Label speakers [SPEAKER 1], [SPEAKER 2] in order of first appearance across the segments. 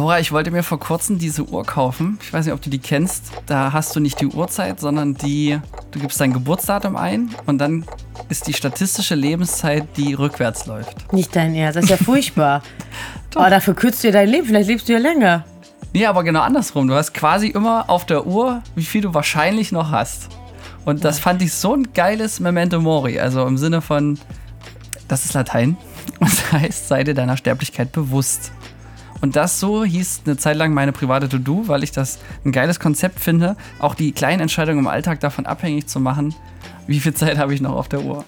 [SPEAKER 1] Nora, ich wollte mir vor kurzem diese Uhr kaufen. Ich weiß nicht, ob du die kennst. Da hast du nicht die Uhrzeit, sondern die, du gibst dein Geburtsdatum ein und dann ist die statistische Lebenszeit, die rückwärts läuft.
[SPEAKER 2] Nicht dein Ernst, das ist ja furchtbar. Aber dafür kürzt dir dein Leben, vielleicht lebst du ja länger.
[SPEAKER 1] Nee, aber genau andersrum. Du hast quasi immer auf der Uhr, wie viel du wahrscheinlich noch hast. Und das fand ich so ein geiles Memento Mori. Also im Sinne von, das ist Latein und das heißt, sei dir deiner Sterblichkeit bewusst. Und das so hieß eine Zeit lang meine private To-Do, weil ich das ein geiles Konzept finde, auch die kleinen Entscheidungen im Alltag davon abhängig zu machen, wie viel Zeit habe ich noch auf der Uhr.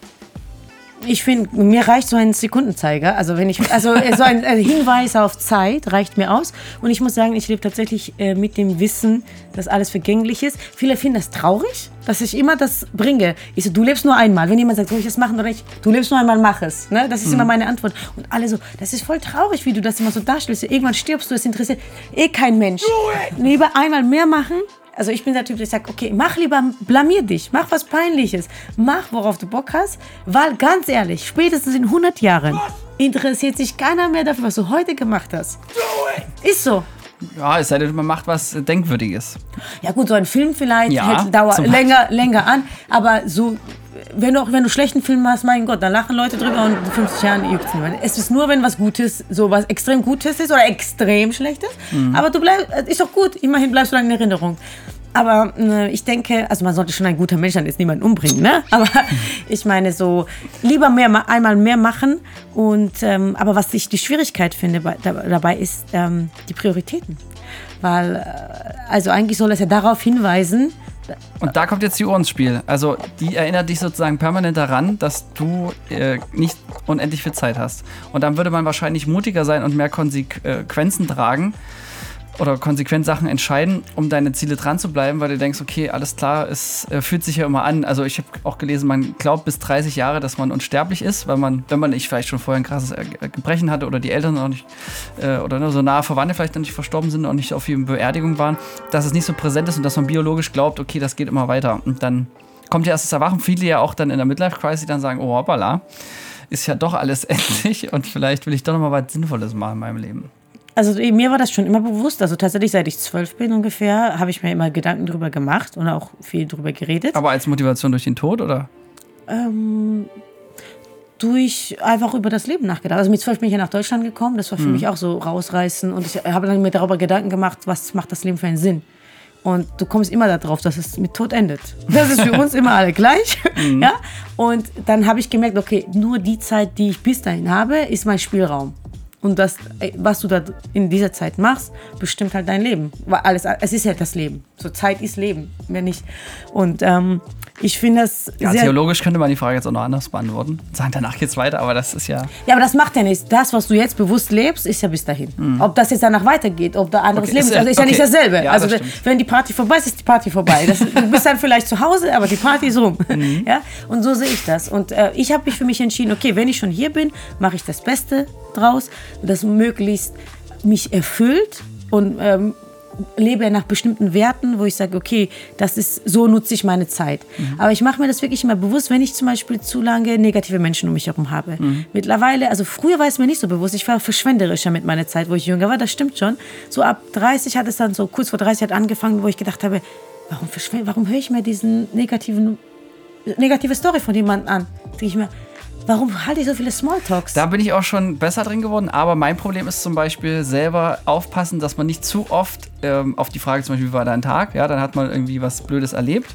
[SPEAKER 2] Ich finde, mir reicht so ein Sekundenzeiger. Also wenn ich, also so ein, ein, Hinweis auf Zeit reicht mir aus. Und ich muss sagen, ich lebe tatsächlich äh, mit dem Wissen, dass alles vergänglich ist. Viele finden das traurig, dass ich immer das bringe. Ich so, du lebst nur einmal. Wenn jemand sagt, soll ich das machen oder nicht? Du lebst nur einmal, mach es. Ne? Das ist mhm. immer meine Antwort. Und alle so, das ist voll traurig, wie du das immer so darstellst. Irgendwann stirbst du, es interessiert eh kein Mensch. Lieber einmal mehr machen also ich bin der Typ, der sagt, okay, mach lieber, blamier dich, mach was Peinliches, mach, worauf du Bock hast, weil ganz ehrlich, spätestens in 100 Jahren interessiert sich keiner mehr dafür, was du heute gemacht hast. Ist so.
[SPEAKER 1] Ja, es sei denn, man macht was Denkwürdiges.
[SPEAKER 2] Ja gut, so ein Film vielleicht ja, hält, dauert länger, länger an, aber so wenn du auch wenn du schlechten Film machst, mein Gott, dann lachen Leute drüber und in 50 Jahren juckt es ist nur, wenn was Gutes, so was extrem Gutes ist oder extrem Schlechtes. Mhm. Aber du bleibst, ist doch gut, immerhin bleibst du lange in Erinnerung. Aber äh, ich denke, also man sollte schon ein guter Mensch sein, jetzt niemanden umbringen, ne? Aber ich meine so, lieber mehr, einmal mehr machen. Und, ähm, aber was ich die Schwierigkeit finde bei, dabei ist ähm, die Prioritäten. Weil, äh, also eigentlich soll es ja darauf hinweisen,
[SPEAKER 1] und da kommt jetzt die Uhr ins Spiel. Also die erinnert dich sozusagen permanent daran, dass du äh, nicht unendlich viel Zeit hast. Und dann würde man wahrscheinlich mutiger sein und mehr Konsequenzen tragen, oder konsequent Sachen entscheiden, um deine Ziele dran zu bleiben, weil du denkst, okay, alles klar, es äh, fühlt sich ja immer an. Also ich habe auch gelesen, man glaubt bis 30 Jahre, dass man unsterblich ist, weil man, wenn man nicht vielleicht schon vorher ein krasses äh, Gebrechen hatte oder die Eltern noch nicht äh, oder ne, so nahe Verwandte vielleicht noch nicht verstorben sind und nicht auf ihren Beerdigung waren, dass es nicht so präsent ist und dass man biologisch glaubt, okay, das geht immer weiter. Und dann kommt ja erst das Erwachen. Viele ja auch dann in der Midlife-Crisis dann sagen, oh hoppala, ist ja doch alles endlich und vielleicht will ich doch noch mal was Sinnvolles machen in meinem Leben.
[SPEAKER 2] Also mir war das schon immer bewusst. Also tatsächlich, seit ich zwölf bin ungefähr, habe ich mir immer Gedanken darüber gemacht und auch viel darüber geredet.
[SPEAKER 1] Aber als Motivation durch den Tod, oder?
[SPEAKER 2] Ähm, durch einfach über das Leben nachgedacht. Also mit zwölf bin ich ja nach Deutschland gekommen. Das war für mhm. mich auch so rausreißen. Und ich habe dann mir darüber Gedanken gemacht, was macht das Leben für einen Sinn. Und du kommst immer darauf, dass es mit Tod endet. Das ist für uns immer alle gleich. Mhm. Ja? Und dann habe ich gemerkt, okay, nur die Zeit, die ich bis dahin habe, ist mein Spielraum. Und das, was du da in dieser Zeit machst, bestimmt halt dein Leben. Weil alles, es ist ja das Leben. So Zeit ist Leben, mehr nicht. Und ähm, ich finde das.
[SPEAKER 1] Ja, theologisch könnte man die Frage jetzt auch noch anders beantworten. Sagen, danach geht's weiter, aber das ist ja.
[SPEAKER 2] Ja, aber das macht ja nichts. Das, was du jetzt bewusst lebst, ist ja bis dahin. Mhm. Ob das jetzt danach weitergeht, ob da anderes okay, Leben ist, also ist okay. ja nicht dasselbe. Ja, also, das wenn die Party vorbei ist, ist die Party vorbei. Das, du bist dann vielleicht zu Hause, aber die Party ist rum. Mhm. Ja? Und so sehe ich das. Und äh, ich habe mich für mich entschieden, okay, wenn ich schon hier bin, mache ich das Beste draus, das möglichst mich erfüllt und ähm, lebe nach bestimmten Werten, wo ich sage, okay, das ist, so nutze ich meine Zeit. Mhm. Aber ich mache mir das wirklich immer bewusst, wenn ich zum Beispiel zu lange negative Menschen um mich herum habe. Mhm. Mittlerweile, also früher war es mir nicht so bewusst, ich war verschwenderischer mit meiner Zeit, wo ich jünger war, das stimmt schon. So ab 30 hat es dann so, kurz vor 30 hat angefangen, wo ich gedacht habe, warum, warum höre ich mir diesen negativen, negative Story von jemandem an? Denke ich mir, Warum halte ich so viele Smalltalks?
[SPEAKER 1] Da bin ich auch schon besser drin geworden, aber mein Problem ist zum Beispiel selber aufpassen, dass man nicht zu oft ähm, auf die Frage zum Beispiel, wie war dein Tag? Ja, dann hat man irgendwie was Blödes erlebt.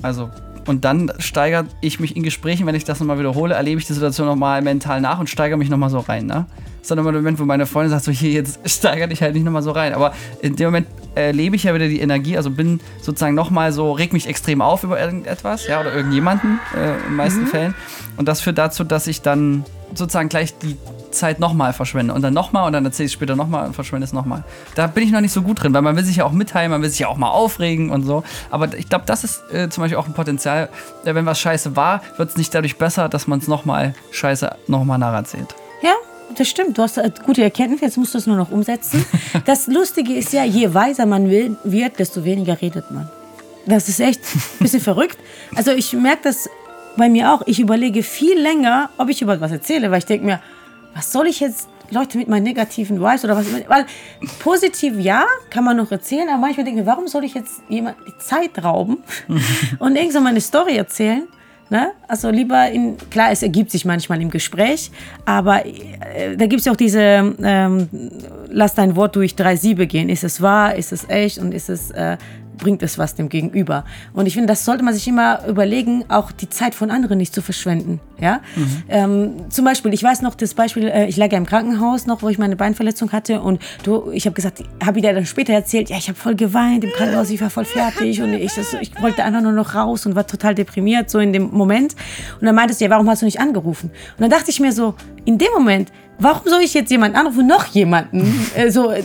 [SPEAKER 1] Also, und dann steigere ich mich in Gesprächen, wenn ich das nochmal wiederhole, erlebe ich die Situation nochmal mental nach und steigere mich nochmal so rein. Ne? Das ist dann immer der Moment, wo meine Freundin sagt, so hier, jetzt steigere dich halt nicht nochmal so rein. Aber in dem Moment erlebe ich ja wieder die Energie, also bin sozusagen nochmal so, reg mich extrem auf über irgendetwas, ja, oder irgendjemanden äh, in den meisten mhm. Fällen. Und das führt dazu, dass ich dann sozusagen gleich die Zeit nochmal verschwende und dann nochmal und dann erzähle ich es später nochmal und verschwende es nochmal. Da bin ich noch nicht so gut drin, weil man will sich ja auch mitteilen, man will sich ja auch mal aufregen und so. Aber ich glaube, das ist äh, zum Beispiel auch ein Potenzial. Äh, wenn was scheiße war, wird es nicht dadurch besser, dass man es nochmal scheiße nochmal nacherzählt.
[SPEAKER 2] Ja, das stimmt, du hast eine gute Erkenntnis, jetzt musst du es nur noch umsetzen. Das Lustige ist ja, je weiser man wird, desto weniger redet man. Das ist echt ein bisschen verrückt. Also ich merke das bei mir auch. Ich überlege viel länger, ob ich über was erzähle, weil ich denke mir, was soll ich jetzt Leute mit meinen negativen Vibes oder was. Weil positiv ja, kann man noch erzählen, aber manchmal denke ich, warum soll ich jetzt jemand die Zeit rauben und irgend so meine Story erzählen? Ne? Also lieber in, klar, es ergibt sich manchmal im Gespräch, aber äh, da gibt es ja auch diese, ähm, lass dein Wort durch drei Siebe gehen. Ist es wahr, ist es echt und ist es äh, bringt es was dem Gegenüber. Und ich finde, das sollte man sich immer überlegen, auch die Zeit von anderen nicht zu verschwenden. Ja? Mhm. Ähm, zum Beispiel, ich weiß noch das Beispiel, äh, ich lag ja im Krankenhaus noch, wo ich meine Beinverletzung hatte und du, ich habe gesagt, habe ich dir dann später erzählt, ja, ich habe voll geweint im Krankenhaus, ich war voll fertig und ich, das, ich wollte einfach nur noch raus und war total deprimiert, so in dem Moment. Und dann meintest du, ja, warum hast du nicht angerufen? Und dann dachte ich mir so, in dem Moment, warum soll ich jetzt jemanden anrufen, noch jemanden? äh, so, äh,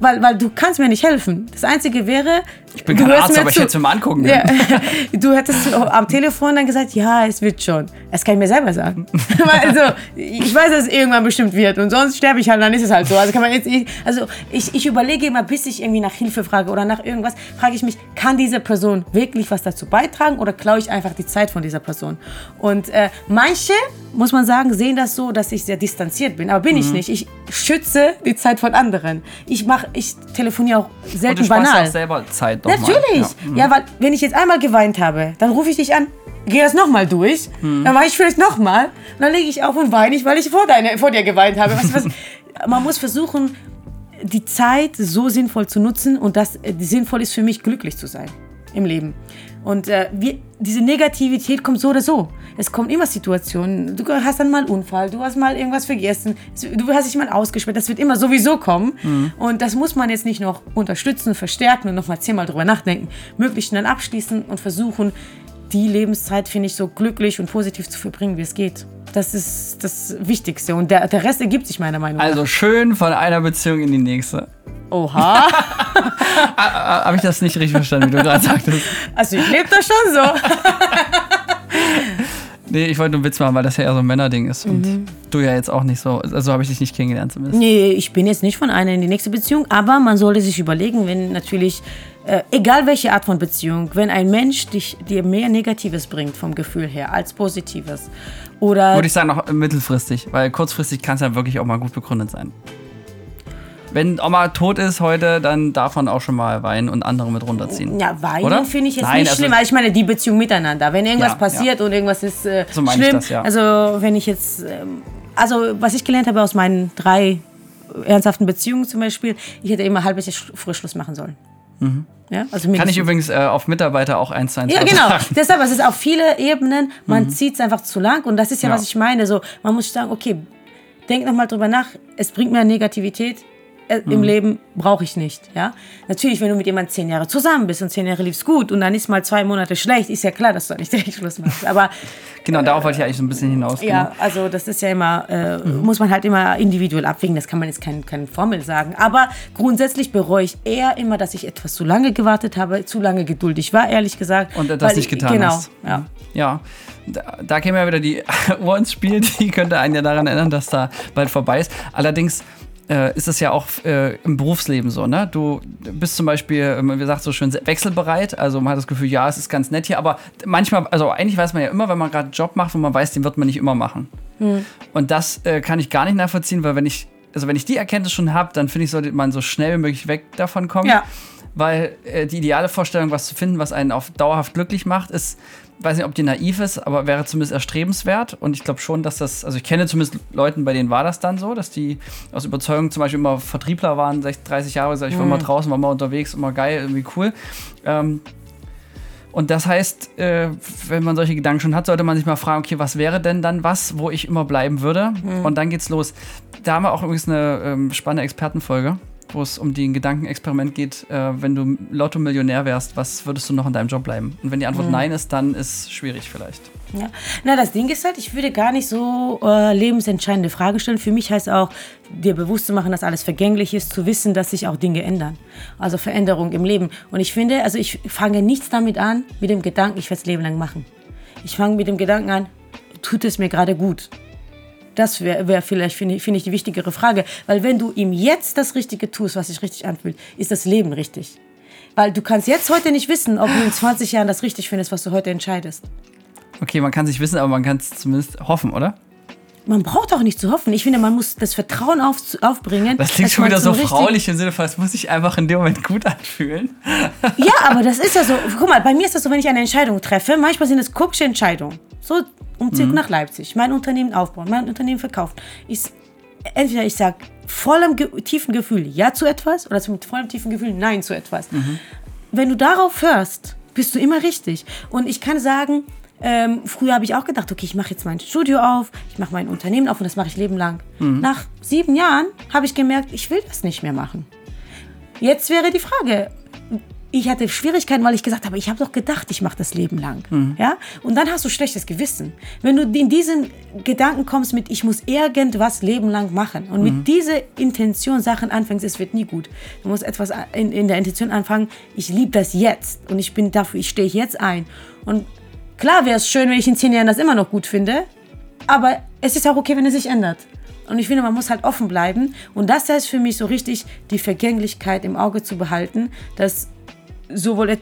[SPEAKER 2] weil, weil du kannst mir nicht helfen. Das Einzige wäre,
[SPEAKER 1] ich bin kein Arzt, aber ich hätte es mir angucken
[SPEAKER 2] ja, Du hättest am Telefon dann gesagt, ja, es wird schon. Das kann ich mir selber sagen. also, ich weiß, dass es irgendwann bestimmt wird und sonst sterbe ich halt, dann ist es halt so. Also kann man jetzt, also ich, ich überlege immer, bis ich irgendwie nach Hilfe frage oder nach irgendwas, frage ich mich, kann diese Person wirklich was dazu beitragen oder klaue ich einfach die Zeit von dieser Person? Und äh, manche, muss man sagen, sehen das so, dass ich sehr distanziert bin, aber bin mhm. ich nicht. Ich schütze die Zeit von anderen. Ich mache, ich telefoniere auch selten und du banal.
[SPEAKER 1] auch selber Zeit
[SPEAKER 2] Natürlich. Ja. Mhm. ja, weil wenn ich jetzt einmal geweint habe, dann rufe ich dich an, gehe das nochmal durch, mhm. dann mache ich vielleicht nochmal, dann lege ich auf und weine ich, weil ich vor, deine, vor dir geweint habe. Was, was, man muss versuchen, die Zeit so sinnvoll zu nutzen und das äh, sinnvoll ist für mich, glücklich zu sein im Leben. Und äh, wir, diese Negativität kommt so oder so. Es kommen immer Situationen. Du hast dann mal einen Unfall, du hast mal irgendwas vergessen, du hast dich mal ausgesperrt. Das wird immer sowieso kommen. Mhm. Und das muss man jetzt nicht noch unterstützen, verstärken und nochmal zehnmal drüber nachdenken. Möglichst dann abschließen und versuchen, die Lebenszeit, finde ich, so glücklich und positiv zu verbringen, wie es geht. Das ist das Wichtigste. Und der, der Rest ergibt sich meiner Meinung
[SPEAKER 1] nach. Also schön von einer Beziehung in die nächste.
[SPEAKER 2] Oha.
[SPEAKER 1] Habe ich das nicht richtig verstanden, wie du gerade sagtest?
[SPEAKER 2] Also ich lebe das schon so.
[SPEAKER 1] nee, ich wollte nur einen Witz machen, weil das ja eher so ein Männerding ist. Und mhm. du ja jetzt auch nicht so. Also habe ich dich nicht kennengelernt zumindest.
[SPEAKER 2] Nee, ich bin jetzt nicht von einer in die nächste Beziehung, aber man sollte sich überlegen, wenn natürlich, äh, egal welche Art von Beziehung, wenn ein Mensch dich, dir mehr Negatives bringt vom Gefühl her als Positives. Oder.
[SPEAKER 1] Würde ich sagen, noch mittelfristig, weil kurzfristig kann es ja wirklich auch mal gut begründet sein wenn Oma tot ist heute, dann darf man auch schon mal weinen und andere mit runterziehen.
[SPEAKER 2] Ja, weinen finde ich jetzt Nein, nicht also schlimm, weil ich meine die Beziehung miteinander. Wenn irgendwas ja, passiert ja. und irgendwas ist äh, so schlimm, das, ja. also wenn ich jetzt, ähm, also was ich gelernt habe aus meinen drei ernsthaften Beziehungen zum Beispiel, ich hätte immer halbes Jahr früh Schluss machen sollen. Mhm. Ja, also
[SPEAKER 1] Kann ich übrigens äh, auf Mitarbeiter auch eins zu eins
[SPEAKER 2] Ja, genau. Deshalb, es ist auf viele Ebenen, man mhm. zieht es einfach zu lang und das ist ja, ja, was ich meine. So, man muss sagen, okay, denk nochmal drüber nach, es bringt mehr Negativität, äh, im mhm. Leben brauche ich nicht. Ja? Natürlich, wenn du mit jemandem zehn Jahre zusammen bist und zehn Jahre liefst gut und dann ist mal zwei Monate schlecht, ist ja klar, dass du nicht direkt Schluss machst. Aber
[SPEAKER 1] genau, darauf wollte ich eigentlich so ein bisschen hinaus.
[SPEAKER 2] Ja, also das ist ja immer, äh, mhm. muss man halt immer individuell abwägen. Das kann man jetzt keine, keine Formel sagen. Aber grundsätzlich bereue ich eher immer, dass ich etwas zu lange gewartet habe, zu lange geduldig war, ehrlich gesagt.
[SPEAKER 1] Und das nicht getan
[SPEAKER 2] genau,
[SPEAKER 1] hast.
[SPEAKER 2] Genau, ja.
[SPEAKER 1] Ja, da, da käme ja wieder die Uhr ins Spiel, die könnte einen ja daran erinnern, dass da bald vorbei ist. Allerdings äh, ist es ja auch äh, im Berufsleben so, ne? Du bist zum Beispiel, wie gesagt, so schön wechselbereit. Also man hat das Gefühl, ja, es ist ganz nett hier, aber manchmal, also eigentlich weiß man ja immer, wenn man gerade einen Job macht, wo man weiß, den wird man nicht immer machen. Hm. Und das äh, kann ich gar nicht nachvollziehen, weil wenn ich, also wenn ich die Erkenntnis schon habe, dann finde ich, sollte man so schnell wie möglich weg davon kommen. Ja. Weil äh, die ideale Vorstellung, was zu finden, was einen auf dauerhaft glücklich macht, ist weiß nicht, ob die naiv ist, aber wäre zumindest erstrebenswert. Und ich glaube schon, dass das, also ich kenne zumindest Leuten, bei denen war das dann so, dass die aus Überzeugung zum Beispiel immer Vertriebler waren, 60, 30 Jahre, ich war mhm. mal draußen, war mal unterwegs, immer geil, irgendwie cool. Ähm, und das heißt, äh, wenn man solche Gedanken schon hat, sollte man sich mal fragen, okay, was wäre denn dann was, wo ich immer bleiben würde? Mhm. Und dann geht's los. Da haben wir auch übrigens eine ähm, spannende Expertenfolge wo es um den Gedankenexperiment geht, äh, wenn du Lotto-Millionär wärst, was würdest du noch in deinem Job bleiben? Und wenn die Antwort mhm. nein ist, dann ist es schwierig vielleicht.
[SPEAKER 2] Ja. Na, das Ding ist halt, ich würde gar nicht so äh, lebensentscheidende Fragen stellen. Für mich heißt auch, dir bewusst zu machen, dass alles vergänglich ist, zu wissen, dass sich auch Dinge ändern. Also Veränderung im Leben. Und ich finde, also ich fange nichts damit an, mit dem Gedanken, ich werde es Leben lang machen. Ich fange mit dem Gedanken an, tut es mir gerade gut? Das wäre wär vielleicht, finde ich, find ich, die wichtigere Frage. Weil wenn du ihm jetzt das Richtige tust, was sich richtig anfühlt, ist das Leben richtig. Weil du kannst jetzt heute nicht wissen, ob du in 20 Jahren das richtig findest, was du heute entscheidest.
[SPEAKER 1] Okay, man kann sich wissen, aber man kann es zumindest hoffen, oder?
[SPEAKER 2] man braucht auch nicht zu hoffen. Ich finde, man muss das Vertrauen auf, aufbringen.
[SPEAKER 1] Das klingt schon wieder so fraulich im Sinne von, es muss sich einfach in dem Moment gut anfühlen.
[SPEAKER 2] Ja, aber das ist ja so. Guck mal, bei mir ist das so, wenn ich eine Entscheidung treffe, manchmal sind es komische Entscheidungen. So, Umzug mhm. nach Leipzig, mein Unternehmen aufbauen, mein Unternehmen verkaufen. Ich, entweder ich sage vollem tiefen Gefühl Ja zu etwas oder mit vollem tiefen Gefühl Nein zu etwas. Mhm. Wenn du darauf hörst, bist du immer richtig. Und ich kann sagen, ähm, früher habe ich auch gedacht, okay, ich mache jetzt mein Studio auf, ich mache mein Unternehmen auf und das mache ich Leben lang. Mhm. Nach sieben Jahren habe ich gemerkt, ich will das nicht mehr machen. Jetzt wäre die Frage, ich hatte Schwierigkeiten, weil ich gesagt habe, ich habe doch gedacht, ich mache das Leben lang. Mhm. Ja? Und dann hast du schlechtes Gewissen. Wenn du in diesen Gedanken kommst mit, ich muss irgendwas Leben lang machen und mhm. mit dieser Intention Sachen anfängst, es wird nie gut. Du musst etwas in, in der Intention anfangen, ich liebe das jetzt und ich bin dafür, ich stehe jetzt ein. Und klar wäre es schön, wenn ich in zehn Jahren das immer noch gut finde, aber es ist auch okay, wenn es sich ändert. Und ich finde, man muss halt offen bleiben. Und das ist für mich so richtig, die Vergänglichkeit im Auge zu behalten, dass sowohl äh,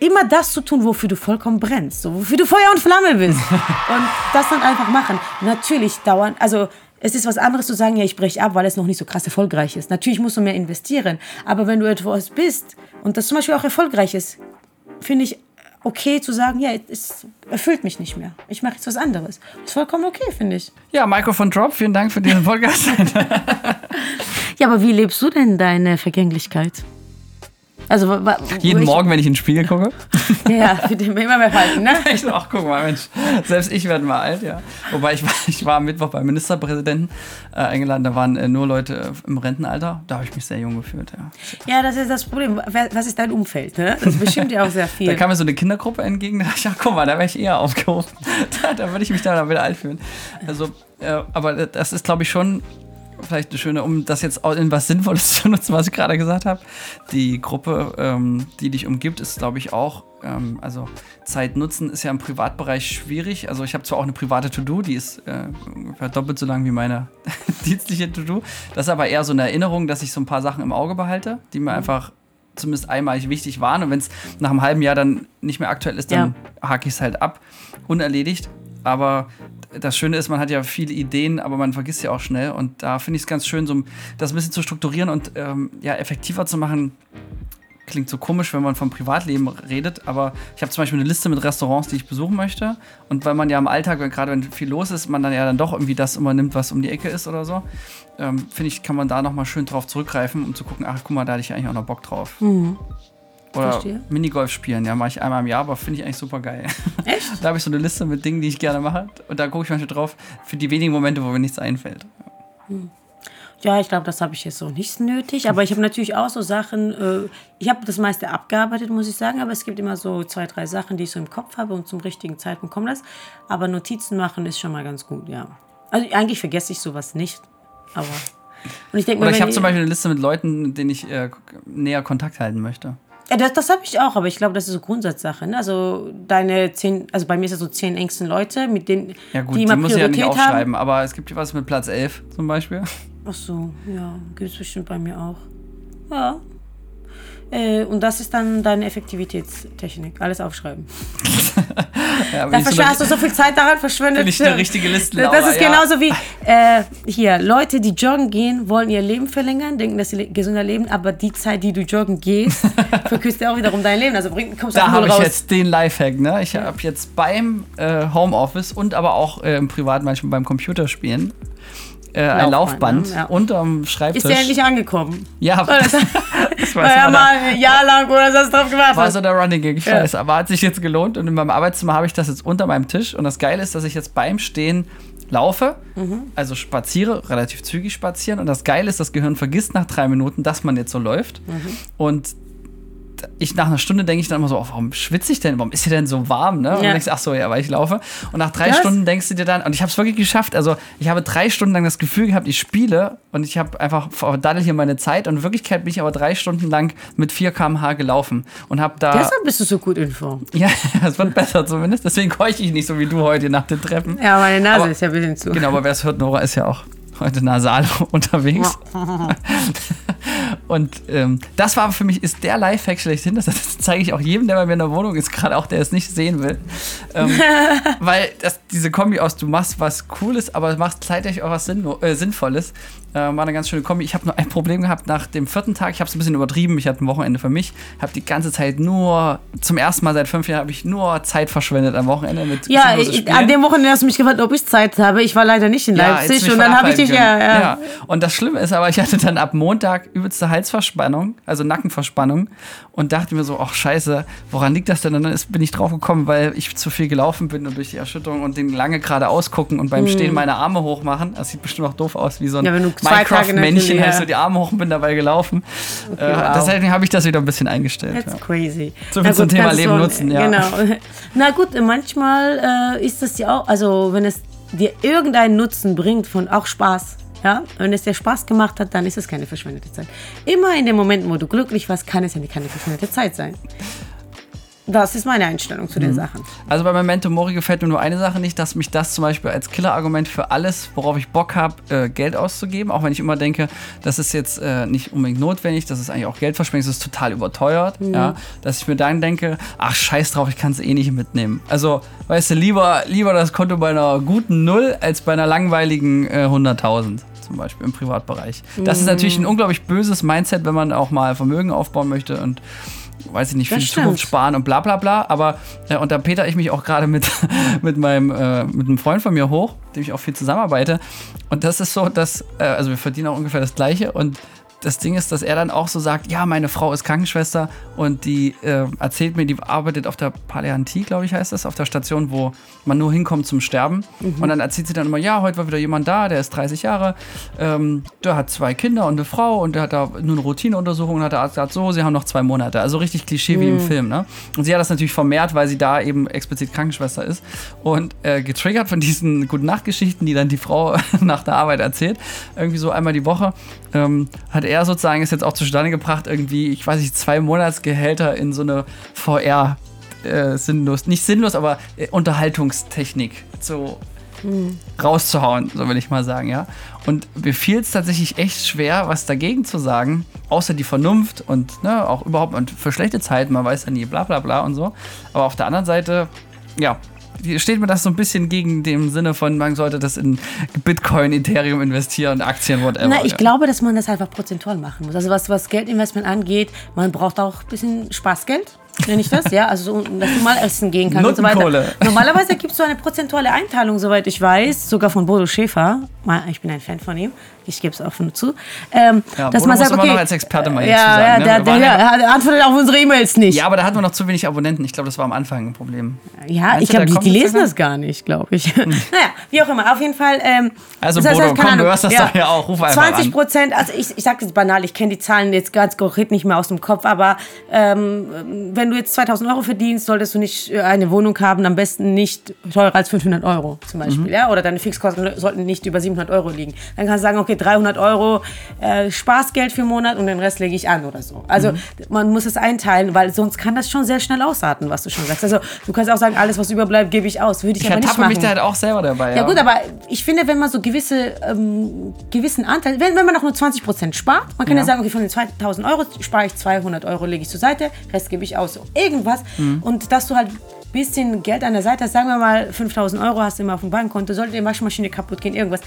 [SPEAKER 2] immer das zu tun, wofür du vollkommen brennst, so, wofür du Feuer und Flamme bist. und das dann einfach machen. Natürlich dauern, also es ist was anderes zu sagen, ja, ich breche ab, weil es noch nicht so krass erfolgreich ist. Natürlich musst du mehr investieren. Aber wenn du etwas bist und das zum Beispiel auch erfolgreich ist, finde ich okay zu sagen, ja, es erfüllt mich nicht mehr. Ich mache jetzt was anderes. Das ist vollkommen okay, finde ich.
[SPEAKER 1] Ja, Mikrofon Drop, vielen Dank für diesen Podcast.
[SPEAKER 2] ja, aber wie lebst du denn deine Vergänglichkeit?
[SPEAKER 1] Also, Jeden Morgen, wenn ich in den Spiegel gucke.
[SPEAKER 2] ja, für den immer mehr halten, ne?
[SPEAKER 1] Ich ach, guck mal, Mensch, selbst ich werde mal alt, ja. Wobei ich war, ich war am Mittwoch beim Ministerpräsidenten äh, eingeladen, da waren äh, nur Leute äh, im Rentenalter. Da habe ich mich sehr jung gefühlt,
[SPEAKER 2] ja. Ja, das ist das Problem. Was ist dein Umfeld, ne? Das bestimmt ja auch sehr viel.
[SPEAKER 1] Da kam mir so eine Kindergruppe entgegen, da dachte ich, ach, guck mal, da wäre ich eher aufgehoben. da, da würde ich mich da wieder alt fühlen. Also, äh, aber das ist, glaube ich, schon vielleicht eine schöne, um das jetzt in was Sinnvolles zu nutzen, was ich gerade gesagt habe. Die Gruppe, ähm, die dich umgibt, ist, glaube ich, auch, ähm, also Zeit nutzen ist ja im Privatbereich schwierig. Also ich habe zwar auch eine private To-Do, die ist äh, ungefähr doppelt so lang wie meine dienstliche To-Do. Das ist aber eher so eine Erinnerung, dass ich so ein paar Sachen im Auge behalte, die mir mhm. einfach zumindest einmalig wichtig waren. Und wenn es nach einem halben Jahr dann nicht mehr aktuell ist, dann ja. hake ich es halt ab, unerledigt. Aber das Schöne ist, man hat ja viele Ideen, aber man vergisst ja auch schnell. Und da finde ich es ganz schön, so das ein bisschen zu strukturieren und ähm, ja, effektiver zu machen. Klingt so komisch, wenn man vom Privatleben redet, aber ich habe zum Beispiel eine Liste mit Restaurants, die ich besuchen möchte. Und weil man ja im Alltag, gerade wenn viel los ist, man dann ja dann doch irgendwie das immer nimmt, was um die Ecke ist oder so, ähm, finde ich, kann man da nochmal schön drauf zurückgreifen, um zu gucken, ach guck mal, da hatte ich eigentlich auch noch Bock drauf. Mhm. Oder Verstehe. Minigolf spielen, ja, mache ich einmal im Jahr, aber finde ich eigentlich super geil. Echt? da habe ich so eine Liste mit Dingen, die ich gerne mache. Und da gucke ich manchmal drauf, für die wenigen Momente, wo mir nichts einfällt.
[SPEAKER 2] Hm. Ja, ich glaube, das habe ich jetzt so nicht nötig. Aber ich habe natürlich auch so Sachen, äh, ich habe das meiste abgearbeitet, muss ich sagen. Aber es gibt immer so zwei, drei Sachen, die ich so im Kopf habe und zum richtigen Zeitpunkt kommen das. Aber Notizen machen ist schon mal ganz gut, ja. Also eigentlich vergesse ich sowas nicht. Aber.
[SPEAKER 1] Und ich denke Oder ich habe zum Beispiel eine Liste mit Leuten, mit denen ich äh, näher Kontakt halten möchte.
[SPEAKER 2] Ja, das, das habe ich auch, aber ich glaube, das ist so Grundsatzsache. Ne? Also deine zehn, also bei mir ist es so zehn engsten Leute, mit denen
[SPEAKER 1] ja gut, die immer die muss Priorität ich ja nicht aufschreiben, haben. aber es gibt was mit Platz 11 zum Beispiel.
[SPEAKER 2] Ach so, ja, gibt es bestimmt bei mir auch. Ja, äh, und das ist dann deine Effektivitätstechnik. Alles aufschreiben. ja, da so hast du so viel Zeit daran verschwendet.
[SPEAKER 1] Ich eine richtige Liste.
[SPEAKER 2] Das ist ja. genauso wie äh, hier, Leute, die joggen gehen, wollen ihr Leben verlängern, denken, dass sie gesünder leben, aber die Zeit, die du joggen gehst, verkürzt ja auch wiederum dein Leben. Also bringt, kommst
[SPEAKER 1] da habe ich jetzt den Lifehack. Ne? Ich habe jetzt beim äh, Homeoffice und aber auch äh, im Privat manchmal beim Computerspielen äh, ein Laufband ne? ja. unterm Schreibtisch.
[SPEAKER 2] Ist der endlich angekommen?
[SPEAKER 1] Ja.
[SPEAKER 2] das war ja mal ein Jahr lang oder so drauf gemacht
[SPEAKER 1] War so der Running Gag, ich ja. weiß. Aber hat sich jetzt gelohnt und in meinem Arbeitszimmer habe ich das jetzt unter meinem Tisch. Und das Geile ist, dass ich jetzt beim Stehen laufe, mhm. also spaziere, relativ zügig spazieren. Und das Geile ist, das Gehirn vergisst nach drei Minuten, dass man jetzt so läuft. Mhm. Und ich nach einer Stunde denke ich dann immer so, oh, warum schwitze ich denn? Warum ist hier denn so warm? Ne? Und ja. dann denkst du, ach so, ja, weil ich laufe. Und nach drei Was? Stunden denkst du dir dann, und ich habe es wirklich geschafft. Also ich habe drei Stunden lang das Gefühl gehabt, ich spiele und ich habe einfach verdaddel hier meine Zeit. Und in Wirklichkeit bin ich aber drei Stunden lang mit 4 km/h gelaufen und habe da.
[SPEAKER 2] Deshalb bist du so gut in Form.
[SPEAKER 1] Ja, es wird besser zumindest. Deswegen keuche ich nicht so wie du heute nach den Treppen.
[SPEAKER 2] Ja, meine Nase aber, ist ja ein bisschen zu.
[SPEAKER 1] Genau, aber wer es hört, Nora ist ja auch heute nasal unterwegs. Und ähm, das war für mich, ist der Lifehack schlechthin. Das, das zeige ich auch jedem, der bei mir in der Wohnung ist, gerade auch der es nicht sehen will. Ähm, weil das, diese Kombi aus, du machst was Cooles, aber machst zeitlich auch was Sinn, äh, Sinnvolles. Äh, war eine ganz schöne Kombi. Ich habe nur ein Problem gehabt nach dem vierten Tag. Ich habe es ein bisschen übertrieben. Ich hatte ein Wochenende für mich. Habe die ganze Zeit nur, zum ersten Mal seit fünf Jahren, habe ich nur Zeit verschwendet am Wochenende mit
[SPEAKER 2] Ja, ich, an dem Wochenende hast du mich gefragt, ob ich Zeit habe. Ich war leider nicht in Leipzig ja, und dann habe ich dich, ja, ja,
[SPEAKER 1] ja. Und das Schlimme ist aber, ich hatte dann ab Montag übelste Halsverspannung, also Nackenverspannung und dachte mir so, ach scheiße, woran liegt das denn? Und dann ist, bin ich drauf gekommen, weil ich zu viel gelaufen bin und durch die Erschütterung und den lange gerade ausgucken und beim hm. Stehen meine Arme hochmachen. Das sieht bestimmt auch doof aus, wie so ein ja, Minecraft-Männchen, halt so die Arme hoch und bin dabei gelaufen. Okay, äh, wow. Deshalb habe ich das wieder ein bisschen eingestellt.
[SPEAKER 2] That's ja. crazy.
[SPEAKER 1] So viel zum Thema Leben nutzen, ja.
[SPEAKER 2] Genau. Na gut, manchmal äh, ist das ja auch, also wenn es dir irgendeinen Nutzen bringt, von auch Spaß, ja, wenn es dir Spaß gemacht hat, dann ist es keine verschwendete Zeit. Immer in den Momenten, wo du glücklich warst, kann es ja keine verschwendete Zeit sein. Das ist meine Einstellung zu den mhm. Sachen.
[SPEAKER 1] Also bei Memento Mori gefällt mir nur eine Sache nicht, dass mich das zum Beispiel als Killerargument für alles, worauf ich Bock habe, äh, Geld auszugeben, auch wenn ich immer denke, das ist jetzt äh, nicht unbedingt notwendig, das ist eigentlich auch Geldverschwendung, das ist total überteuert, mhm. ja, dass ich mir dann denke, ach scheiß drauf, ich kann es eh nicht mitnehmen. Also, weißt du, lieber, lieber das Konto bei einer guten Null als bei einer langweiligen äh, 100.000 zum Beispiel im Privatbereich. Das ist natürlich ein mhm. unglaublich böses Mindset, wenn man auch mal Vermögen aufbauen möchte und weiß ich nicht, das stimmt. Zukunft sparen und bla bla bla. Aber äh, und da peter ich mich auch gerade mit, mit meinem äh, mit einem Freund von mir hoch, dem ich auch viel zusammenarbeite. Und das ist so, dass, äh, also wir verdienen auch ungefähr das gleiche und das Ding ist, dass er dann auch so sagt, ja, meine Frau ist Krankenschwester und die äh, erzählt mir, die arbeitet auf der Paläantie, glaube ich heißt das, auf der Station, wo man nur hinkommt zum Sterben. Mhm. Und dann erzählt sie dann immer, ja, heute war wieder jemand da, der ist 30 Jahre, ähm, der hat zwei Kinder und eine Frau und der hat da nur eine Routineuntersuchung und hat der Arzt gesagt, so, sie haben noch zwei Monate. Also richtig Klischee mhm. wie im mhm. Film, ne? Und sie hat das natürlich vermehrt, weil sie da eben explizit Krankenschwester ist und äh, getriggert von diesen Gute-Nacht-Geschichten, die dann die Frau nach der Arbeit erzählt, irgendwie so einmal die Woche, ähm, hat er sozusagen es jetzt auch zustande gebracht, irgendwie, ich weiß nicht, zwei Monatsgehälter in so eine VR äh, sinnlos, nicht sinnlos, aber äh, Unterhaltungstechnik so mhm. rauszuhauen, so will ich mal sagen, ja. Und mir fiel es tatsächlich echt schwer, was dagegen zu sagen, außer die Vernunft und ne, auch überhaupt und für schlechte Zeiten, man weiß ja nie, bla bla bla und so. Aber auf der anderen Seite, ja, steht mir das so ein bisschen gegen dem Sinne von, man sollte das in Bitcoin, Ethereum investieren, Aktien, whatever.
[SPEAKER 2] Na, ich ja. glaube, dass man das einfach prozentual machen muss. Also was, was Geldinvestment angeht, man braucht auch ein bisschen Spaßgeld nenne ich das, ja, also so, dass du mal essen gehen kannst und so weiter. Normalerweise gibt es so eine prozentuale Einteilung, soweit ich weiß, sogar von Bodo Schäfer. Ich bin ein Fan von ihm ich gebe es offen zu. Ähm,
[SPEAKER 1] ja, dass man sagt, okay, noch als Experte mal
[SPEAKER 2] ja,
[SPEAKER 1] sagen,
[SPEAKER 2] ja, ne? der, der, der, der, antwortet auf unsere E-Mails nicht.
[SPEAKER 1] Ja, aber da hatten wir noch zu wenig Abonnenten. Ich glaube, das war am Anfang ein Problem.
[SPEAKER 2] Ja, Meinst ich glaube, die, die lesen das gar nicht, glaube ich. Hm. naja, wie auch immer. Auf jeden Fall. Ähm,
[SPEAKER 1] also, das heißt, Bodo, komm, du hörst das ja, doch ja auch. Ruf einfach
[SPEAKER 2] 20 Prozent, also ich, ich sage jetzt banal, ich kenne die Zahlen jetzt ganz konkret nicht mehr aus dem Kopf, aber ähm, wenn du jetzt 2000 Euro verdienst, solltest du nicht äh, eine Wohnung haben, am besten nicht teurer als 500 Euro zum Beispiel. Mhm. Ja? Oder deine Fixkosten sollten nicht über 700 Euro liegen. Dann kannst du sagen, okay, 300 Euro äh, Spaßgeld für einen Monat und den Rest lege ich an oder so. Also mhm. man muss es einteilen, weil sonst kann das schon sehr schnell ausarten, was du schon sagst. Also du kannst auch sagen, alles, was überbleibt, gebe ich aus. Würde ich, ich aber nicht machen. mich
[SPEAKER 1] da halt auch selber dabei.
[SPEAKER 2] Ja. ja. gut, aber ich finde, wenn man so gewisse, ähm, gewissen Anteil, wenn, wenn man auch nur 20 Prozent spart, man kann ja. ja. sagen, okay, von den 2000 Euro spare ich 200 Euro, lege ich zur Seite, Rest gebe ich aus. So irgendwas. Mhm. Und dass du halt bisschen Geld an der Seite hast, sagen wir mal 5000 Euro hast du immer auf dem Bankkonto, sollte die Waschmaschine kaputt gehen, irgendwas.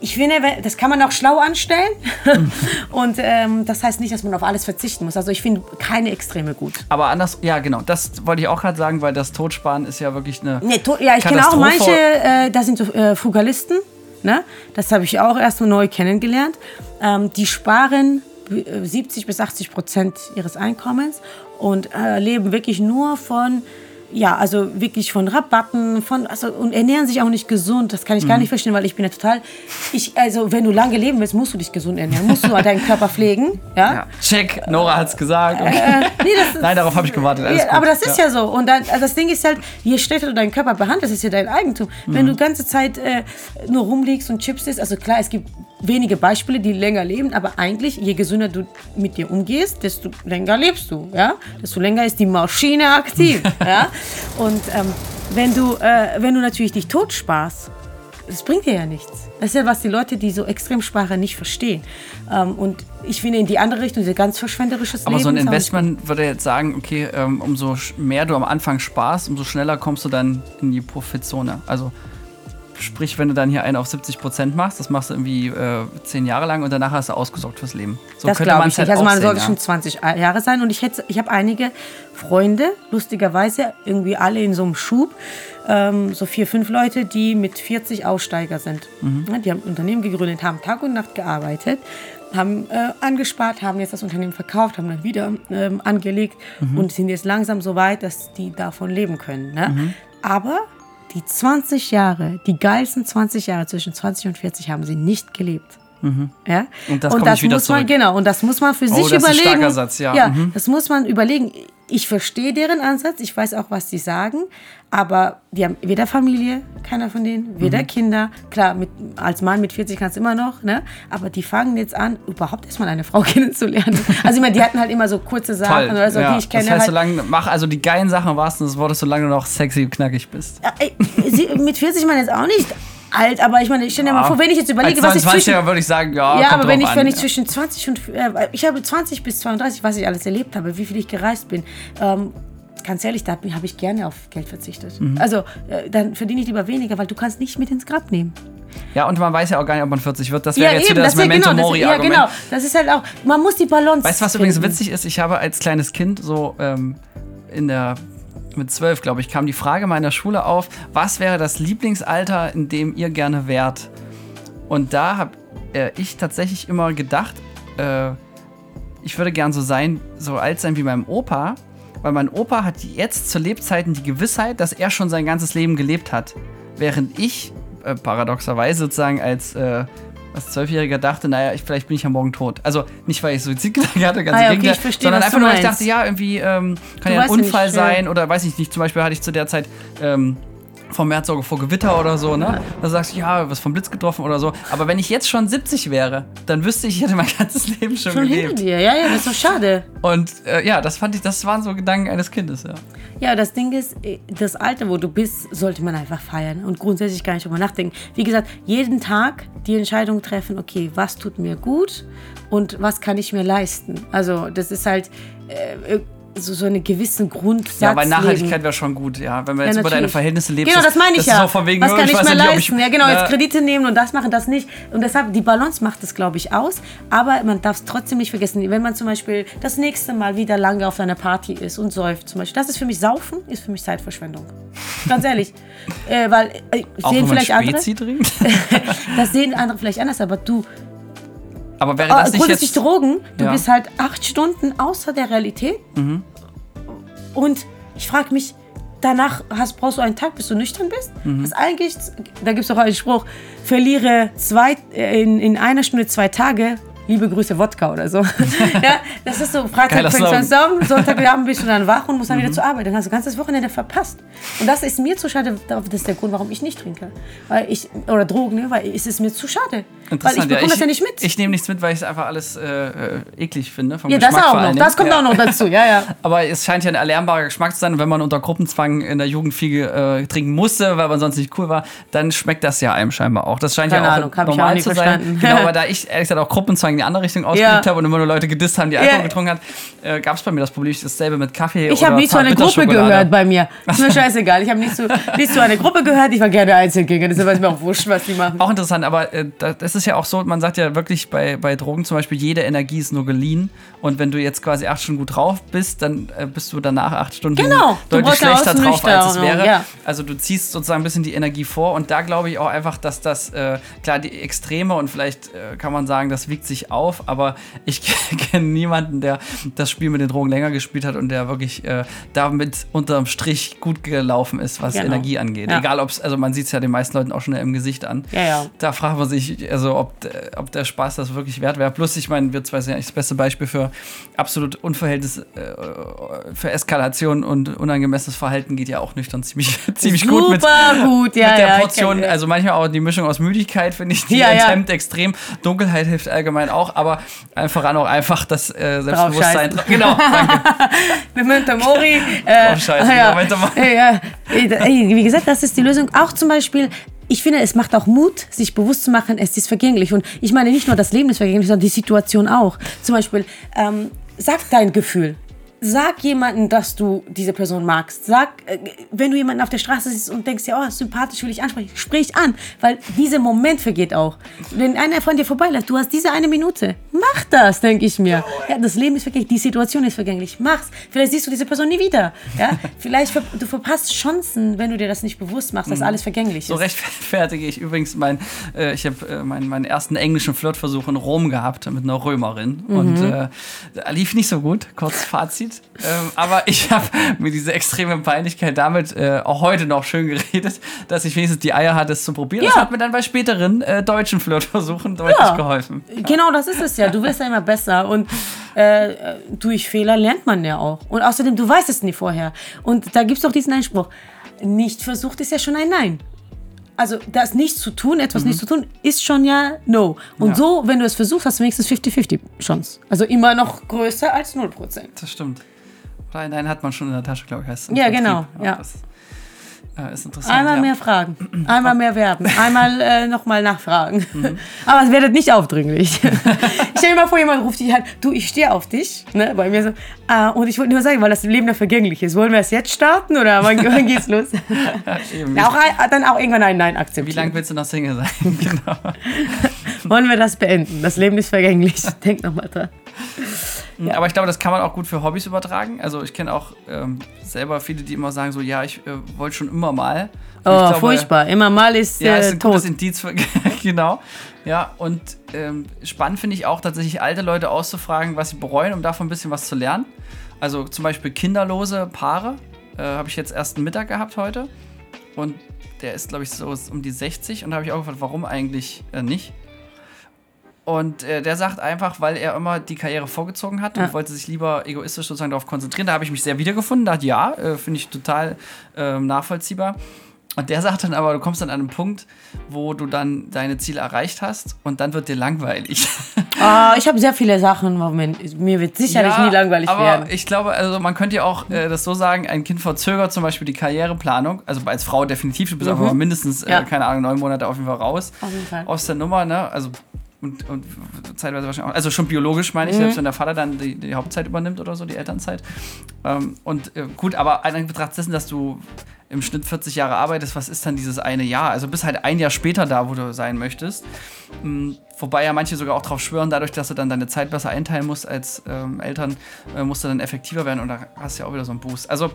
[SPEAKER 2] Ich finde, das kann man auch schlau anstellen und ähm, das heißt nicht, dass man auf alles verzichten muss. Also ich finde keine Extreme gut.
[SPEAKER 1] Aber anders, ja genau, das wollte ich auch gerade sagen, weil das Totsparen ist ja wirklich eine
[SPEAKER 2] nee, Ja, ich kenne auch manche, äh, das sind so äh, Frugalisten, ne? das habe ich auch erst neu kennengelernt, ähm, die sparen 70 äh, bis 80 Prozent ihres Einkommens und äh, leben wirklich nur von ja, also wirklich von Rabatten, von, also, und ernähren sich auch nicht gesund. Das kann ich gar mhm. nicht verstehen, weil ich bin ja total, ich, also, wenn du lange leben willst, musst du dich gesund ernähren, musst du deinen Körper pflegen, ja. ja.
[SPEAKER 1] Check, Nora hat's gesagt. Okay. Äh, nee, das, Nein, darauf habe ich gewartet.
[SPEAKER 2] Ja, aber das ist ja, ja so. Und dann, also das Ding ist halt, je schlechter du deinen Körper behandelst, ist ja dein Eigentum. Mhm. Wenn du die ganze Zeit äh, nur rumliegst und Chips isst, also klar, es gibt wenige Beispiele, die länger leben, aber eigentlich, je gesünder du mit dir umgehst, desto länger lebst du, ja. Desto länger ist die Maschine aktiv, ja. Und ähm, wenn, du, äh, wenn du natürlich dich tot sparst, das bringt dir ja nichts. Das ist ja, was die Leute, die so Extremsprache nicht verstehen. Ähm, und ich finde in die andere Richtung, diese ganz verschwenderisches
[SPEAKER 1] Aber Leben. Aber so ein Investment würde jetzt sagen, okay, ähm, umso mehr du am Anfang sparst, umso schneller kommst du dann in die Profitzone. Also Sprich, wenn du dann hier einen auf 70 Prozent machst, das machst du irgendwie äh, zehn Jahre lang und danach hast du ausgesorgt fürs Leben.
[SPEAKER 2] So das glaube ich halt nicht. Also man sollte ja. schon 20 Jahre sein. Und ich, ich habe einige Freunde, lustigerweise, irgendwie alle in so einem Schub, ähm, so vier, fünf Leute, die mit 40 Aussteiger sind. Mhm. Die haben ein Unternehmen gegründet, haben Tag und Nacht gearbeitet haben äh, angespart, haben jetzt das Unternehmen verkauft, haben dann wieder ähm, angelegt mhm. und sind jetzt langsam so weit, dass die davon leben können. Ne? Mhm. Aber die 20 Jahre, die geilsten 20 Jahre zwischen 20 und 40 haben sie nicht gelebt. Mhm. Ja?
[SPEAKER 1] Und das, und das muss
[SPEAKER 2] man,
[SPEAKER 1] zurück.
[SPEAKER 2] genau, und das muss man für
[SPEAKER 1] oh,
[SPEAKER 2] sich
[SPEAKER 1] das
[SPEAKER 2] überlegen. Ist
[SPEAKER 1] ein starker Satz, ja.
[SPEAKER 2] ja mhm. Das muss man überlegen ich verstehe deren Ansatz, ich weiß auch, was sie sagen, aber die haben weder Familie, keiner von denen, weder mhm. Kinder. Klar, mit, als Mann mit 40 kannst du immer noch, ne? aber die fangen jetzt an, überhaupt erstmal eine Frau kennenzulernen. Also ich meine, die hatten halt immer so kurze Sachen oder so,
[SPEAKER 1] ja.
[SPEAKER 2] die ich kenne.
[SPEAKER 1] Das heißt,
[SPEAKER 2] halt,
[SPEAKER 1] solange, mach also die geilen Sachen im wahrsten des Wortes, solange du noch sexy und knackig bist.
[SPEAKER 2] Sie, mit 40 man jetzt auch nicht alt, aber ich meine, ich stelle mir ja. mal vor, wenn ich jetzt überlege, was ich zwischen...
[SPEAKER 1] würde ich sagen, ja,
[SPEAKER 2] Ja, aber wenn ich, wenn ich zwischen 20 und... Äh, ich habe 20 bis 32, was ich alles erlebt habe, wie viel ich gereist bin. Ähm, ganz ehrlich, da habe ich gerne auf Geld verzichtet. Mhm. Also äh, dann verdiene ich lieber weniger, weil du kannst nicht mit ins Grab nehmen.
[SPEAKER 1] Ja, und man weiß ja auch gar nicht, ob man 40 wird. Das wäre ja, jetzt wieder das, das Memento genau, Mori Argument. Ja, genau.
[SPEAKER 2] Das ist halt auch, man muss die Balance
[SPEAKER 1] Weißt du, was finden. übrigens witzig ist? Ich habe als kleines Kind so ähm, in der mit zwölf, glaube ich, kam die Frage meiner Schule auf, was wäre das Lieblingsalter, in dem ihr gerne wärt? Und da habe äh, ich tatsächlich immer gedacht, äh, ich würde gern so sein, so alt sein wie mein Opa, weil mein Opa hat jetzt zu Lebzeiten die Gewissheit, dass er schon sein ganzes Leben gelebt hat. Während ich äh, paradoxerweise sozusagen als, äh, als Zwölfjähriger dachte, naja, ich, vielleicht bin ich ja morgen tot. Also nicht, weil ich Suizidgedanken hatte, ganz ah, ja, okay, verstehe, sondern einfach nur, weil ich dachte, ja, irgendwie ähm, kann du ja ein Unfall nicht, sein ja. oder weiß ich nicht. Zum Beispiel hatte ich zu der Zeit ähm, vom März vor Gewitter oder so, ne? Da sagst du, ja, was vom Blitz getroffen oder so. Aber wenn ich jetzt schon 70 wäre, dann wüsste ich, ich hätte mein ganzes Leben schon, schon gelebt. Hinter
[SPEAKER 2] dir, ja, ja, das ist so schade.
[SPEAKER 1] Und äh, ja, das fand ich, das waren so Gedanken eines Kindes, ja.
[SPEAKER 2] Ja, das Ding ist, äh, das Alter, wo du bist, sollte man einfach feiern und grundsätzlich gar nicht drüber nachdenken. Wie gesagt, jeden Tag die Entscheidung treffen, okay, was tut mir gut und was kann ich mir leisten. Also das ist halt äh, so, so einen gewissen Grundsatz.
[SPEAKER 1] Ja, weil Nachhaltigkeit wäre schon gut, ja. Wenn man jetzt ja, über deine Verhältnisse lebt.
[SPEAKER 2] Genau, das meine ich das ja.
[SPEAKER 1] So von wegen,
[SPEAKER 2] Was kann ich, ich mir leisten? Ich, ja, genau, jetzt Kredite nehmen und das machen, das nicht. Und deshalb, die Balance macht es, glaube ich, aus. Aber man darf es trotzdem nicht vergessen. Wenn man zum Beispiel das nächste Mal wieder lange auf einer Party ist und säuft, zum Beispiel, das ist für mich Saufen, ist für mich Zeitverschwendung. Ganz ehrlich. äh, weil äh,
[SPEAKER 1] Auch
[SPEAKER 2] sehen vielleicht
[SPEAKER 1] andere.
[SPEAKER 2] das sehen andere vielleicht anders, aber du,
[SPEAKER 1] aber wäre das nicht
[SPEAKER 2] jetzt... Drogen, du ja. bist halt acht Stunden außer der Realität. Mhm. Und ich frage mich, danach hast, brauchst du einen Tag, bis du nüchtern bist. Mhm. Das eigentlich, da gibt es auch einen Spruch, verliere zwei, äh, in, in einer Stunde zwei Tage, liebe Grüße Wodka oder so. ja, das ist so, Freitag fängst du an zusammen, Sonntagabend bist du dann wach und musst dann mhm. wieder zur Arbeit. Dann hast du ganzes Wochenende verpasst. Und das ist mir zu schade, das ist der Grund, warum ich nicht trinke. Weil ich, oder Drogen, ne? weil es ist mir zu schade. Weil ich bekomme ja, ich, das ja nicht mit.
[SPEAKER 1] Ich nehme nichts mit, weil ich es einfach alles äh, äh eklig finde.
[SPEAKER 2] Vom ja, Geschmack das auch noch. Das kommt ja. auch noch dazu, ja, ja.
[SPEAKER 1] Aber es scheint ja ein erlernbarer Geschmack zu sein. Wenn man unter Gruppenzwang in der Jugend viel äh, trinken musste, weil man sonst nicht cool war, dann schmeckt das ja einem scheinbar auch. Das scheint Keine ja auch Ahnung, normal auch zu sein. Genau, aber da ich ehrlich gesagt auch Gruppenzwang in die andere Richtung ausgeübt ja. habe und immer nur Leute gedisst haben, die Alkohol getrunken haben, äh, gab es bei mir das Problem, dasselbe mit Kaffee
[SPEAKER 2] Ich habe nie zu einer Gruppe gehört bei mir. Ist mir scheißegal. Ich habe nicht, zu, nicht zu einer Gruppe gehört. Ich war gerne Einzelgänger. Deshalb ist mir auch wurscht, was die machen.
[SPEAKER 1] Auch interessant, aber äh, das ist ja auch so, man sagt ja wirklich bei, bei Drogen zum Beispiel, jede Energie ist nur geliehen. Und wenn du jetzt quasi acht Stunden gut drauf bist, dann äh, bist du danach acht Stunden
[SPEAKER 2] genau,
[SPEAKER 1] deutlich schlechter drauf, als es wäre. Ja. Also du ziehst sozusagen ein bisschen die Energie vor. Und da glaube ich auch einfach, dass das, äh, klar, die Extreme und vielleicht äh, kann man sagen, das wiegt sich auf, aber ich kenne niemanden, der das Spiel mit den Drogen länger gespielt hat und der wirklich äh, damit unterm Strich gut gelaufen ist, was genau. Energie angeht. Ja. Egal, ob es, also man sieht es ja den meisten Leuten auch schon im Gesicht an.
[SPEAKER 2] Ja, ja.
[SPEAKER 1] Da fragt man sich, also ob, ob der Spaß das wirklich wert wäre. Plus, ich meine, wir zwei sind ja das beste Beispiel für absolut Unverhältnis, äh, für Eskalation und unangemessenes Verhalten geht ja auch nüchtern ziemlich, ziemlich
[SPEAKER 2] Super
[SPEAKER 1] gut mit,
[SPEAKER 2] gut, ja,
[SPEAKER 1] mit der
[SPEAKER 2] ja,
[SPEAKER 1] Portion. Also manchmal auch die Mischung aus Müdigkeit, finde ich, die ja, enthemmt extrem. Dunkelheit hilft allgemein auch, aber voran auch einfach das äh, Selbstbewusstsein.
[SPEAKER 2] Genau, danke. Memento Mori. Äh,
[SPEAKER 1] oh, scheiße,
[SPEAKER 2] ja, Memento Mori. Ja, wie gesagt, das ist die Lösung. Auch zum Beispiel ich finde, es macht auch Mut, sich bewusst zu machen, es ist vergänglich. Und ich meine nicht nur das Leben ist vergänglich, sondern die Situation auch. Zum Beispiel, ähm, sag dein Gefühl sag jemanden, dass du diese Person magst. Sag, äh, wenn du jemanden auf der Straße siehst und denkst, ja, oh, sympathisch will ich ansprechen, sprich an, weil dieser Moment vergeht auch. Wenn einer von dir vorbeiläuft, du hast diese eine Minute, mach das, denke ich mir. Ja, das Leben ist vergänglich, die Situation ist vergänglich, mach's. Vielleicht siehst du diese Person nie wieder. Ja, vielleicht ver du verpasst Chancen, wenn du dir das nicht bewusst machst, dass mhm. alles vergänglich ist.
[SPEAKER 1] So rechtfertige ich übrigens mein, äh, ich habe äh, meinen, meinen ersten englischen Flirtversuch in Rom gehabt mit einer Römerin mhm. und äh, lief nicht so gut. Kurz Fazit aussieht. Ähm, aber ich habe mir diese extreme Peinlichkeit damit äh, auch heute noch schön geredet, dass ich wenigstens die Eier hatte, es zu probieren. Ja. Das hat mir dann bei späteren äh, deutschen Flirtversuchen deutlich ja. geholfen.
[SPEAKER 2] Genau, das ist es ja. Du wirst ja immer besser und äh, durch Fehler lernt man ja auch. Und außerdem, du weißt es nie vorher. Und da gibt es auch diesen Einspruch. Nicht versucht ist ja schon ein Nein also das nicht zu tun, etwas mhm. nicht zu tun, ist schon ja no. Und ja. so, wenn du es versuchst, hast du wenigstens 50-50 Chance. Also immer noch größer als 0%.
[SPEAKER 1] Das stimmt. Oder einen hat man schon in der Tasche, glaube ich. Heißt
[SPEAKER 2] ja, Vertrieb. genau. Ja. Das,
[SPEAKER 1] äh, ist interessant.
[SPEAKER 2] Einmal
[SPEAKER 1] ja.
[SPEAKER 2] mehr fragen, einmal mehr werben, einmal äh, nochmal nachfragen. Mhm. Aber es werdet nicht aufdringlich. Stell dir mal vor, jemand ruft dich an, du, ich stehe auf dich. Ne, bei mir so. Äh, und ich wollte nur sagen, weil das Leben ja vergänglich ist. Wollen wir es jetzt starten oder wann, wann geht's los? ja, auch, dann auch irgendwann ein Nein akzeptieren.
[SPEAKER 1] Wie lange willst du noch Single sein? genau.
[SPEAKER 2] Wollen wir das beenden? Das Leben ist vergänglich. Denk nochmal dran.
[SPEAKER 1] Ja. Aber ich glaube, das kann man auch gut für Hobbys übertragen. Also ich kenne auch ähm, selber viele, die immer sagen so, ja, ich äh, wollte schon immer mal.
[SPEAKER 2] Und oh, glaube, furchtbar. Immer mal ist,
[SPEAKER 1] ja, ist
[SPEAKER 2] ein tot.
[SPEAKER 1] gutes Indiz für, genau. Ja, und ähm, spannend finde ich auch tatsächlich alte Leute auszufragen, was sie bereuen, um davon ein bisschen was zu lernen. Also zum Beispiel kinderlose Paare. Äh, Habe ich jetzt erst einen Mittag gehabt heute. Und der ist, glaube ich, so um die 60. Und da habe ich auch gefragt, warum eigentlich äh, nicht? Und äh, der sagt einfach, weil er immer die Karriere vorgezogen hat ja. und wollte sich lieber egoistisch sozusagen darauf konzentrieren. Da habe ich mich sehr wiedergefunden. Dachte, ja, äh, finde ich total äh, nachvollziehbar. Und der sagt dann aber, du kommst dann an einen Punkt, wo du dann deine Ziele erreicht hast und dann wird dir langweilig.
[SPEAKER 2] Ah, ich habe sehr viele Sachen. Moment, mir wird sicherlich ja, nie langweilig
[SPEAKER 1] aber
[SPEAKER 2] werden.
[SPEAKER 1] Ich glaube, also man könnte ja auch äh, das so sagen, ein Kind verzögert zum Beispiel die Karriereplanung. Also als Frau definitiv, du bist mhm. einfach mindestens, äh, ja. keine Ahnung, neun Monate auf jeden Fall raus. Auf jeden Fall. Aus der Nummer, ne? Also und, und zeitweise wahrscheinlich auch, also schon biologisch meine ich, mhm. selbst wenn der Vater dann die, die, Hauptzeit übernimmt oder so, die Elternzeit. Ähm, und äh, gut, aber in Betracht dessen, dass du im Schnitt 40 Jahre arbeitest, was ist dann dieses eine Jahr? Also bist halt ein Jahr später da, wo du sein möchtest. Ähm, wobei ja manche sogar auch drauf schwören, dadurch, dass du dann deine Zeit besser einteilen musst als ähm, Eltern, äh, musst du dann effektiver werden und da hast du ja auch wieder so einen Boost. Also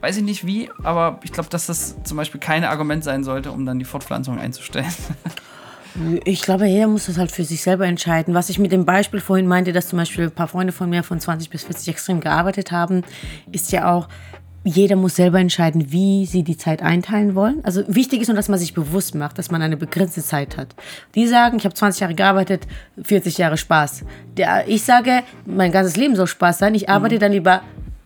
[SPEAKER 1] weiß ich nicht wie, aber ich glaube, dass das zum Beispiel kein Argument sein sollte, um dann die Fortpflanzung einzustellen.
[SPEAKER 2] Ich glaube, jeder muss das halt für sich selber entscheiden. Was ich mit dem Beispiel vorhin meinte, dass zum Beispiel ein paar Freunde von mir von 20 bis 40 extrem gearbeitet haben, ist ja auch, jeder muss selber entscheiden, wie sie die Zeit einteilen wollen. Also wichtig ist nur, dass man sich bewusst macht, dass man eine begrenzte Zeit hat. Die sagen, ich habe 20 Jahre gearbeitet, 40 Jahre Spaß. Der, ich sage, mein ganzes Leben soll Spaß sein. Ich arbeite mhm. dann lieber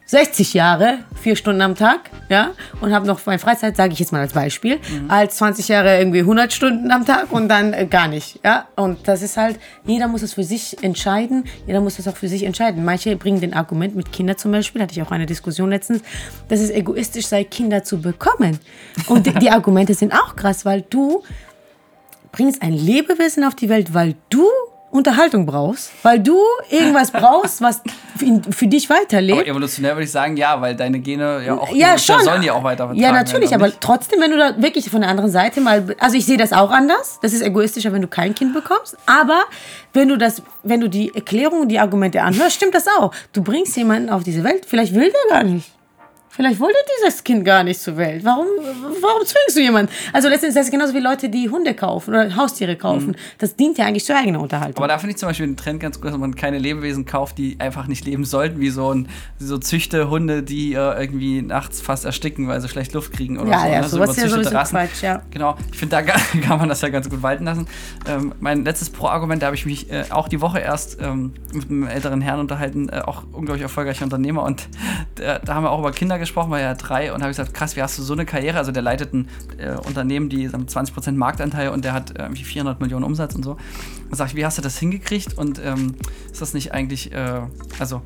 [SPEAKER 2] 60 Jahre, vier Stunden am Tag, ja, und habe noch meine Freizeit, sage ich jetzt mal als Beispiel, mhm. als 20 Jahre irgendwie 100 Stunden am Tag und dann äh, gar nicht, ja. Und das ist halt, jeder muss es für sich entscheiden, jeder muss das auch für sich entscheiden. Manche bringen den Argument mit Kindern zum Beispiel, hatte ich auch eine Diskussion letztens, dass es egoistisch sei, Kinder zu bekommen. Und die, die Argumente sind auch krass, weil du bringst ein Lebewesen auf die Welt, weil du Unterhaltung brauchst, weil du irgendwas brauchst, was für dich weiterlebt. Aber
[SPEAKER 1] evolutionär würde ich sagen, ja, weil deine Gene ja auch
[SPEAKER 2] ja, schon.
[SPEAKER 1] sollen die auch weiter
[SPEAKER 2] Ja, natürlich, aber trotzdem, wenn du da wirklich von der anderen Seite mal, also ich sehe das auch anders. Das ist egoistischer, wenn du kein Kind bekommst. Aber wenn du das, wenn du die Erklärung und die Argumente anhörst, stimmt das auch. Du bringst jemanden auf diese Welt, vielleicht will der gar nicht. Vielleicht wollte dieses Kind gar nicht zur Welt. Warum, warum zwingst du jemanden? Also letztendlich ist das genauso wie Leute, die Hunde kaufen oder Haustiere kaufen. Mhm. Das dient ja eigentlich zur eigenen Unterhaltung.
[SPEAKER 1] Aber da finde ich zum Beispiel den Trend ganz gut, dass man keine Lebewesen kauft, die einfach nicht leben sollten, wie so, ein, so Züchtehunde, die äh, irgendwie nachts fast ersticken, weil sie schlecht Luft kriegen oder
[SPEAKER 2] ja,
[SPEAKER 1] so.
[SPEAKER 2] Ja, ne? sowas so ist ja sowieso
[SPEAKER 1] Rassen. Falsch, ja. Genau, ich finde, da kann man das ja ganz gut walten lassen. Ähm, mein letztes Pro-Argument, da habe ich mich äh, auch die Woche erst ähm, mit einem älteren Herrn unterhalten, äh, auch unglaublich erfolgreicher Unternehmer und da haben wir auch über Kinder gesprochen, weil er drei und habe gesagt, krass, wie hast du so eine Karriere? Also der leitet ein äh, Unternehmen, die haben 20% Marktanteil und der hat irgendwie 400 Millionen Umsatz und so. Und sag ich, wie hast du das hingekriegt? Und ähm, ist das nicht eigentlich, äh, also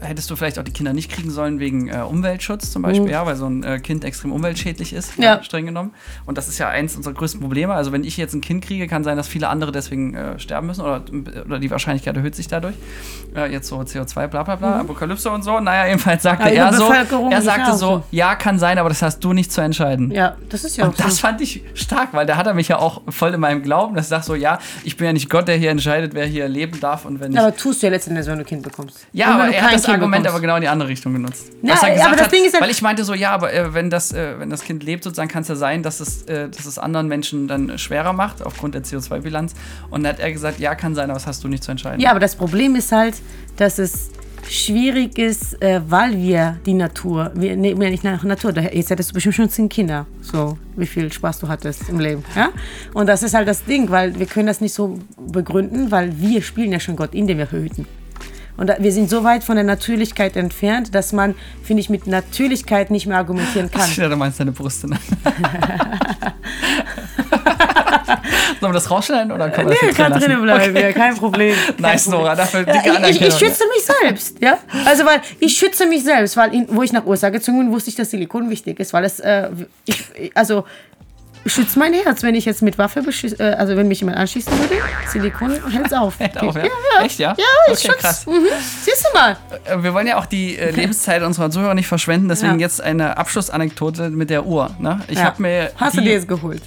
[SPEAKER 1] hättest du vielleicht auch die Kinder nicht kriegen sollen wegen äh, Umweltschutz zum Beispiel, mhm. ja, weil so ein äh, Kind extrem umweltschädlich ist,
[SPEAKER 2] ja.
[SPEAKER 1] streng genommen. Und das ist ja eins unserer größten Probleme. Also wenn ich jetzt ein Kind kriege, kann sein, dass viele andere deswegen äh, sterben müssen oder, oder die Wahrscheinlichkeit erhöht sich dadurch. Äh, jetzt so CO2, bla bla bla, mhm. Apokalypse und so. Naja, jedenfalls sagte ja, er so, er sagte so, ja, kann sein, aber das hast du nicht zu entscheiden.
[SPEAKER 2] Ja, das ist ja
[SPEAKER 1] Und das fand ich stark, weil da hat er mich ja auch voll in meinem Glauben, dass ich sage so, ja, ich bin ja nicht Gott, der hier entscheidet, wer hier leben darf und wenn nicht.
[SPEAKER 2] Aber tust du ja letztendlich, wenn du ein Kind bekommst.
[SPEAKER 1] Ja, aber er hat das Argument bekommst. aber genau in die andere Richtung genutzt.
[SPEAKER 2] Ja, aber das
[SPEAKER 1] hat,
[SPEAKER 2] Ding ist
[SPEAKER 1] halt weil ich meinte so, ja, aber äh, wenn, das, äh, wenn das Kind lebt, sozusagen kann es ja sein, dass es, äh, dass es anderen Menschen dann schwerer macht, aufgrund der CO2-Bilanz. Und dann hat er gesagt, ja, kann sein, aber das hast du nicht zu entscheiden.
[SPEAKER 2] Ja, aber das Problem ist halt, dass es schwierig ist, äh, weil wir die Natur, wir nehmen ja nicht nach Natur, jetzt hättest du bestimmt schon zehn Kinder, so wie viel Spaß du hattest im Leben. Ja? Und das ist halt das Ding, weil wir können das nicht so begründen, weil wir spielen ja schon Gott, indem wir hüten. Und wir sind so weit von der Natürlichkeit entfernt, dass man, finde ich, mit Natürlichkeit nicht mehr argumentieren kann.
[SPEAKER 1] Ja, du meinst deine Brüste. Ne? Sollen wir das rausschneiden oder kann man
[SPEAKER 2] nee, das kann drinnen bleiben, okay. ja, kein Problem.
[SPEAKER 1] nice,
[SPEAKER 2] Problem.
[SPEAKER 1] Nora, dafür
[SPEAKER 2] dicke äh, ich, ich, schütze mich selbst, ja. Also, weil ich schütze mich selbst, weil in, wo ich nach USA gezogen bin, wusste ich, dass Silikon wichtig ist, weil es, äh, ich, also, schützt mein Herz, wenn ich jetzt mit Waffe beschieße, äh, also wenn mich jemand anschießen würde. Silikon hält es auf.
[SPEAKER 1] Hält auf, ja?
[SPEAKER 2] ja, ja.
[SPEAKER 1] Echt, ja?
[SPEAKER 2] Ja, ich okay, krass. Mhm. Siehst du mal.
[SPEAKER 1] Äh, wir wollen ja auch die äh, Lebenszeit unserer Zuhörer nicht verschwenden, deswegen ja. jetzt eine Abschlussanekdote mit der Uhr. Ne? Ich ja. habe mir.
[SPEAKER 2] Hast du dir jetzt geholt?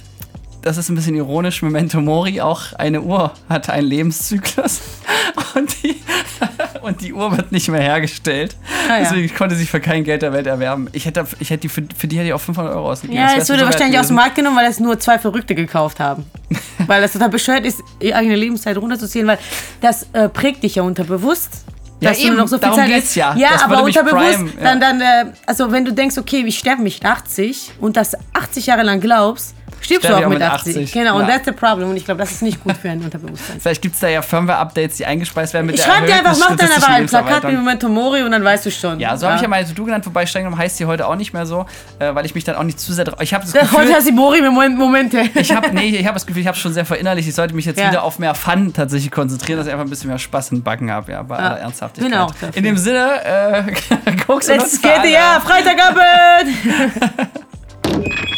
[SPEAKER 1] Das ist ein bisschen ironisch, Memento Mori, auch eine Uhr hat einen Lebenszyklus und die, und die Uhr wird nicht mehr hergestellt. Ah, ja. Deswegen konnte sie für kein Geld der Welt erwerben. Ich hätte, ich hätte die für, für die hätte ich auch 500 Euro ausgegeben.
[SPEAKER 2] Ja, es wurde wahrscheinlich aus dem Markt genommen, weil es nur zwei Verrückte gekauft haben. weil das total bescheuert ist, ihre eigene Lebenszeit runterzuziehen, weil das äh, prägt dich ja unterbewusst.
[SPEAKER 1] Ja, eben, noch so viel darum Zeit geht's ja.
[SPEAKER 2] Ja, das aber unterbewusst, prime, ja. dann, dann äh, also wenn du denkst, okay, ich sterbe mich 80 und das 80 Jahre lang glaubst, Stirbst du auch mit 80. 80. Genau, ja. und that's the problem. Und ich glaube, das ist nicht gut für ein Unterbewusstsein.
[SPEAKER 1] Vielleicht gibt es da ja Firmware-Updates, die eingespeist werden mit
[SPEAKER 2] ich der Schreib dir einfach, mach dann einfach ein Plakat wie Memento Mori und dann weißt du schon.
[SPEAKER 1] Ja, so ja. habe ich ja meine To-Do genannt, wobei streng genommen heißt sie heute auch nicht mehr so, äh, weil ich mich dann auch nicht zu sehr drauf... Ich habe das Gefühl...
[SPEAKER 2] Heute hast du Mori Momente.
[SPEAKER 1] ich habe nee, ich hab das Gefühl, ich habe schon sehr verinnerlicht. Ich sollte mich jetzt ja. wieder auf mehr Fun tatsächlich konzentrieren, dass ich einfach ein bisschen mehr Spaß in Backen habe, ja, bei aller Ernsthaftigkeit. Genau. In dem Sinne, äh, guckst du
[SPEAKER 2] Let's get it, ja, Freitagabend!